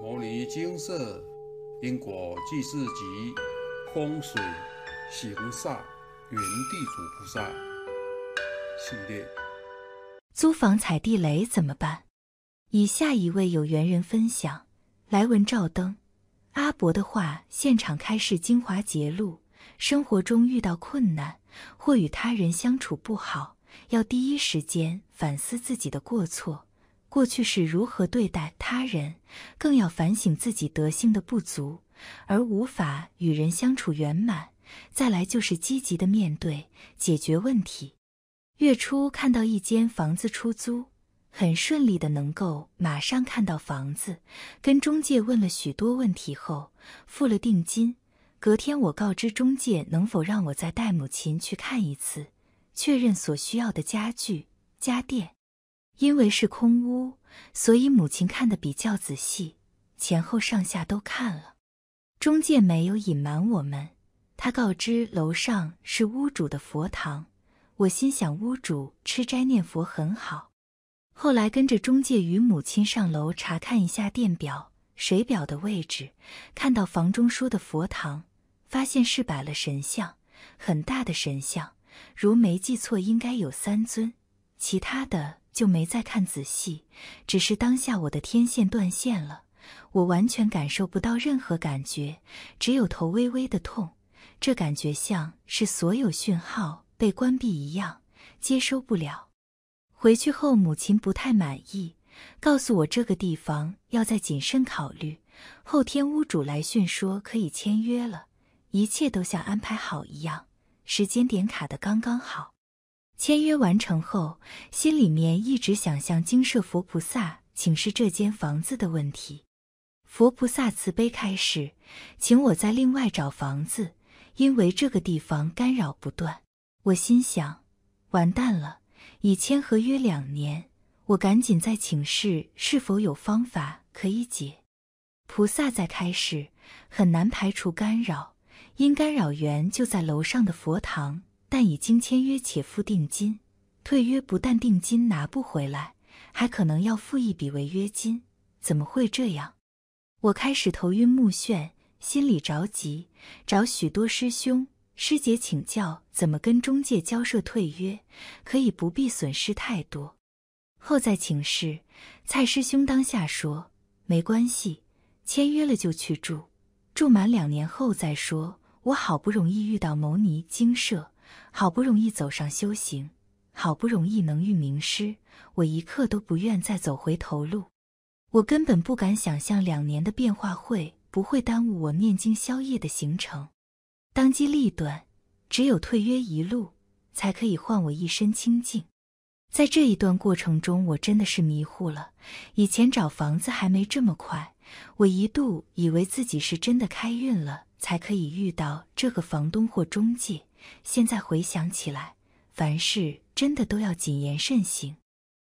《摩尼金色因果记事集》风水行煞原地主菩萨系列。租房踩地雷怎么办？以下一位有缘人分享：来文照灯，阿伯的话现场开示精华节录。生活中遇到困难或与他人相处不好，要第一时间反思自己的过错。过去是如何对待他人，更要反省自己德性的不足，而无法与人相处圆满。再来就是积极的面对，解决问题。月初看到一间房子出租，很顺利的能够马上看到房子，跟中介问了许多问题后，付了定金。隔天我告知中介能否让我再带母亲去看一次，确认所需要的家具家电。因为是空屋，所以母亲看得比较仔细，前后上下都看了。中介没有隐瞒我们，他告知楼上是屋主的佛堂。我心想屋主吃斋念佛很好。后来跟着中介与母亲上楼查看一下电表、水表的位置，看到房中说的佛堂，发现是摆了神像，很大的神像，如没记错应该有三尊，其他的。就没再看仔细，只是当下我的天线断线了，我完全感受不到任何感觉，只有头微微的痛，这感觉像是所有讯号被关闭一样，接收不了。回去后母亲不太满意，告诉我这个地方要再谨慎考虑。后天屋主来讯说可以签约了，一切都像安排好一样，时间点卡的刚刚好。签约完成后，心里面一直想向精舍佛菩萨请示这间房子的问题。佛菩萨慈悲开示，请我在另外找房子，因为这个地方干扰不断。我心想，完蛋了，已签合约两年，我赶紧再请示是否有方法可以解。菩萨在开示，很难排除干扰，因干扰源就在楼上的佛堂。但已经签约且付定金，退约不但定金拿不回来，还可能要付一笔违约金。怎么会这样？我开始头晕目眩，心里着急，找许多师兄师姐请教怎么跟中介交涉退约，可以不必损失太多。后再请示蔡师兄，当下说没关系，签约了就去住，住满两年后再说。我好不容易遇到牟尼精舍。好不容易走上修行，好不容易能遇名师，我一刻都不愿再走回头路。我根本不敢想象两年的变化会不会耽误我念经宵夜的行程。当机立断，只有退约一路，才可以换我一身清净。在这一段过程中，我真的是迷糊了。以前找房子还没这么快，我一度以为自己是真的开运了，才可以遇到这个房东或中介。现在回想起来，凡事真的都要谨言慎行。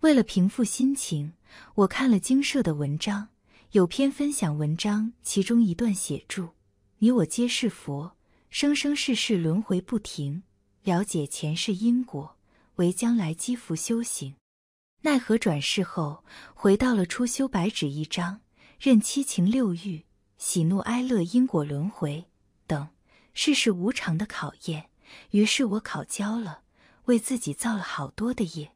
为了平复心情，我看了精舍的文章，有篇分享文章，其中一段写注：“你我皆是佛，生生世世轮回不停，了解前世因果，为将来积福修行。奈何转世后，回到了初修白纸一张，任七情六欲、喜怒哀乐、因果轮回等。”世事无常的考验，于是我考交了，为自己造了好多的业，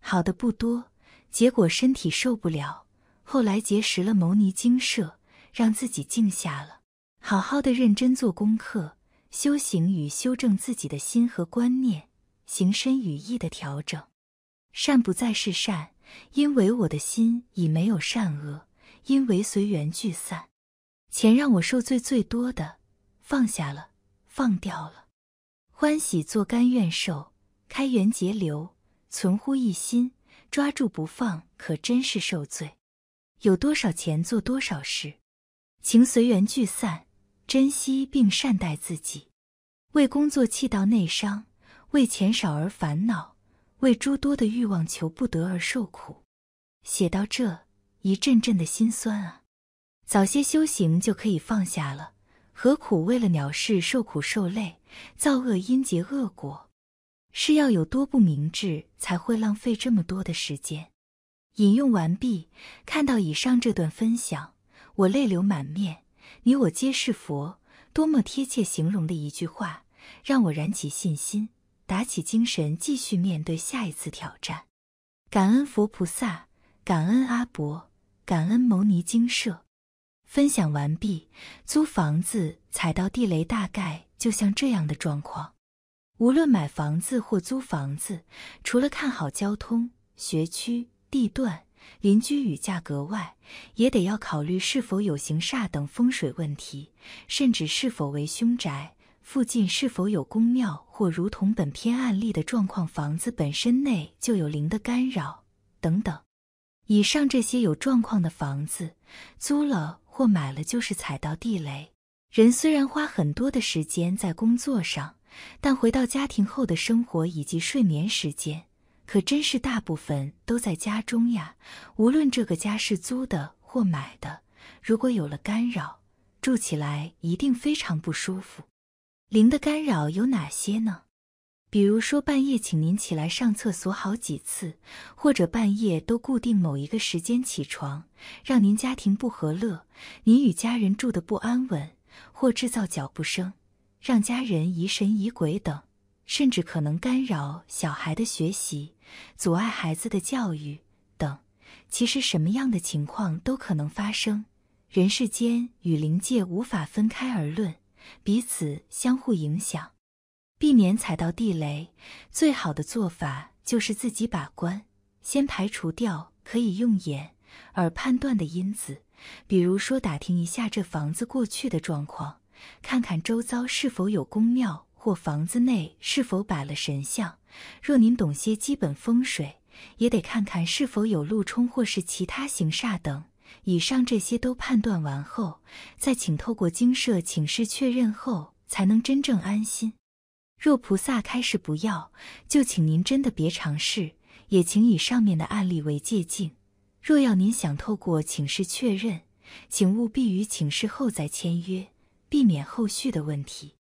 好的不多，结果身体受不了。后来结识了牟尼精舍，让自己静下了，好好的认真做功课，修行与修正自己的心和观念，行身语意的调整。善不再是善，因为我的心已没有善恶，因为随缘聚散。钱让我受罪最多的，放下了。放掉了，欢喜做甘愿受，开源节流，存乎一心，抓住不放，可真是受罪。有多少钱做多少事，情随缘聚散，珍惜并善待自己。为工作气到内伤，为钱少而烦恼，为诸多的欲望求不得而受苦。写到这，一阵阵的心酸啊！早些修行就可以放下了。何苦为了鸟事受苦受累，造恶因结恶果？是要有多不明智，才会浪费这么多的时间？引用完毕。看到以上这段分享，我泪流满面。你我皆是佛，多么贴切形容的一句话，让我燃起信心，打起精神，继续面对下一次挑战。感恩佛菩萨，感恩阿伯，感恩牟尼精舍。分享完毕。租房子踩到地雷，大概就像这样的状况。无论买房子或租房子，除了看好交通、学区、地段、邻居与价格外，也得要考虑是否有行煞等风水问题，甚至是否为凶宅，附近是否有公庙，或如同本篇案例的状况，房子本身内就有灵的干扰等等。以上这些有状况的房子，租了或买了就是踩到地雷。人虽然花很多的时间在工作上。但回到家庭后的生活以及睡眠时间，可真是大部分都在家中呀。无论这个家是租的或买的，如果有了干扰，住起来一定非常不舒服。灵的干扰有哪些呢？比如说半夜请您起来上厕所好几次，或者半夜都固定某一个时间起床，让您家庭不和乐，您与家人住的不安稳，或制造脚步声。让家人疑神疑鬼等，甚至可能干扰小孩的学习，阻碍孩子的教育等。其实什么样的情况都可能发生。人世间与灵界无法分开而论，彼此相互影响。避免踩到地雷，最好的做法就是自己把关，先排除掉可以用眼耳判断的因子，比如说打听一下这房子过去的状况。看看周遭是否有宫庙，或房子内是否摆了神像。若您懂些基本风水，也得看看是否有路冲或是其他行煞等。以上这些都判断完后，再请透过精舍请示确认后，才能真正安心。若菩萨开示不要，就请您真的别尝试，也请以上面的案例为借鉴。若要您想透过请示确认，请务必于请示后再签约。避免后续的问题。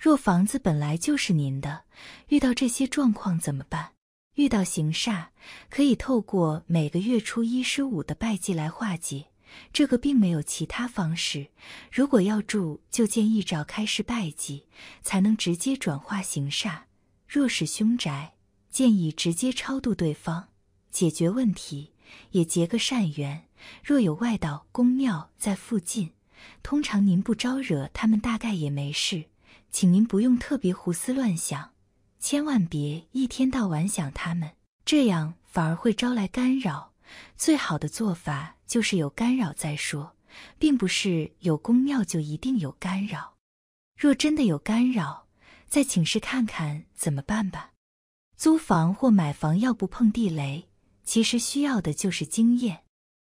若房子本来就是您的，遇到这些状况怎么办？遇到行煞，可以透过每个月初一、十五的拜祭来化解。这个并没有其他方式。如果要住，就建议找开始拜祭，才能直接转化行煞。若是凶宅，建议直接超度对方，解决问题，也结个善缘。若有外道、公庙在附近。通常您不招惹他们，大概也没事，请您不用特别胡思乱想，千万别一天到晚想他们，这样反而会招来干扰。最好的做法就是有干扰再说，并不是有宫庙就一定有干扰。若真的有干扰，再请示看看怎么办吧。租房或买房要不碰地雷，其实需要的就是经验。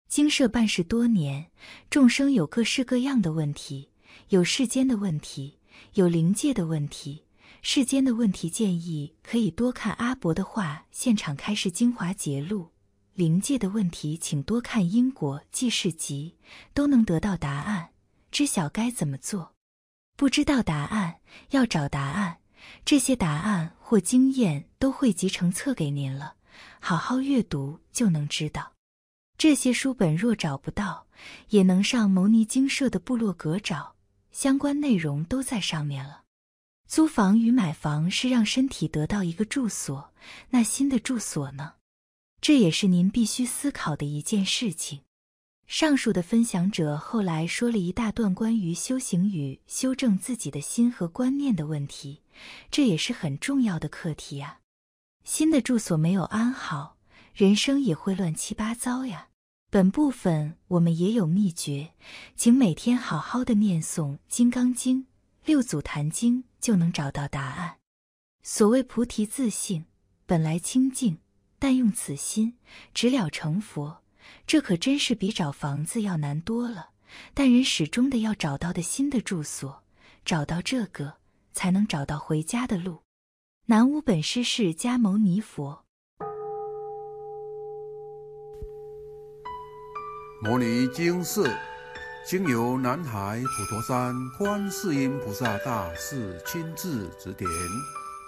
经社办事多年，众生有各式各样的问题，有世间的问题，有灵界的问题。世间的问题建议可以多看阿伯的话，现场开示精华节录；灵界的问题，请多看因果记事集，都能得到答案。知晓该怎么做，不知道答案要找答案，这些答案或经验都汇集成册给您了，好好阅读就能知道。这些书本若找不到，也能上牟尼精舍的部落格找，相关内容都在上面了。租房与买房是让身体得到一个住所，那新的住所呢？这也是您必须思考的一件事情。上述的分享者后来说了一大段关于修行与修正自己的心和观念的问题，这也是很重要的课题啊。新的住所没有安好。人生也会乱七八糟呀。本部分我们也有秘诀，请每天好好的念诵《金刚经》《六祖坛经》，就能找到答案。所谓菩提自性，本来清净，但用此心，直了成佛。这可真是比找房子要难多了。但人始终的要找到的新的住所，找到这个，才能找到回家的路。南无本师释迦牟尼佛。摩尼经寺经由南海普陀山观世音菩萨大士亲自指点，